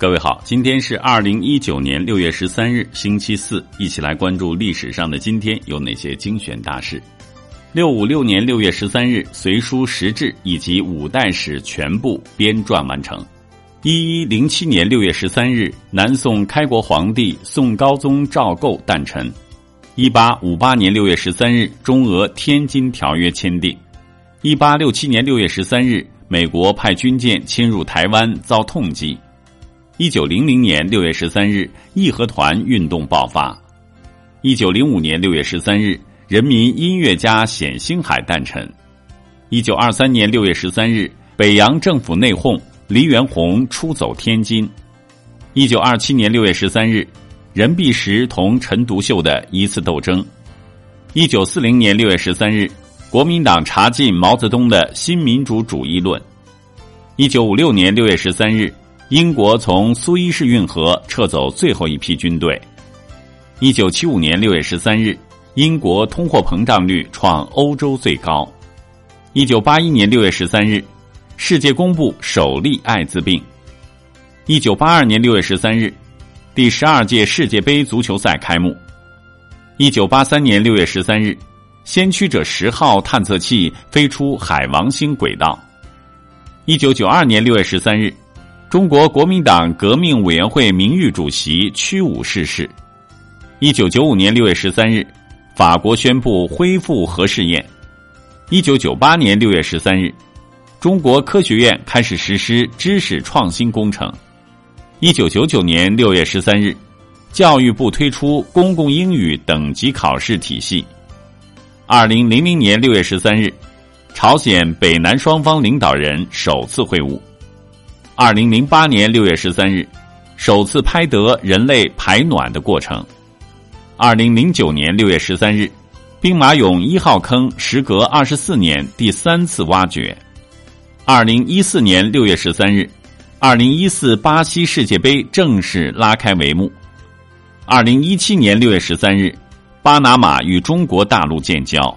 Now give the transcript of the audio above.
各位好，今天是二零一九年六月十三日，星期四，一起来关注历史上的今天有哪些精选大事。六五六年六月十三日，《隋书十志》以及五代史全部编撰完成。一一零七年六月十三日，南宋开国皇帝宋高宗赵构诞辰。一八五八年六月十三日，中俄天津条约签订。一八六七年六月十三日，美国派军舰侵入台湾，遭痛击。一九零零年六月十三日，义和团运动爆发。一九零五年六月十三日，人民音乐家冼星海诞辰。一九二三年六月十三日，北洋政府内讧，黎元洪出走天津。一九二七年六月十三日，任弼时同陈独秀的一次斗争。一九四零年六月十三日，国民党查禁毛泽东的新民主主义论。一九五六年六月十三日。英国从苏伊士运河撤走最后一批军队。一九七五年六月十三日，英国通货膨胀率创欧洲最高。一九八一年六月十三日，世界公布首例艾滋病。一九八二年六月十三日，第十二届世界杯足球赛开幕。一九八三年六月十三日，先驱者十号探测器飞出海王星轨道。一九九二年六月十三日。中国国民党革命委员会名誉主席屈武逝世。一九九五年六月十三日，法国宣布恢复核试验。一九九八年六月十三日，中国科学院开始实施知识创新工程。一九九九年六月十三日，教育部推出公共英语等级考试体系。二零零零年六月十三日，朝鲜北南双方领导人首次会晤。二零零八年六月十三日，首次拍得人类排卵的过程。二零零九年六月十三日，兵马俑一号坑时隔二十四年第三次挖掘。二零一四年六月十三日，二零一四巴西世界杯正式拉开帷幕。二零一七年六月十三日，巴拿马与中国大陆建交。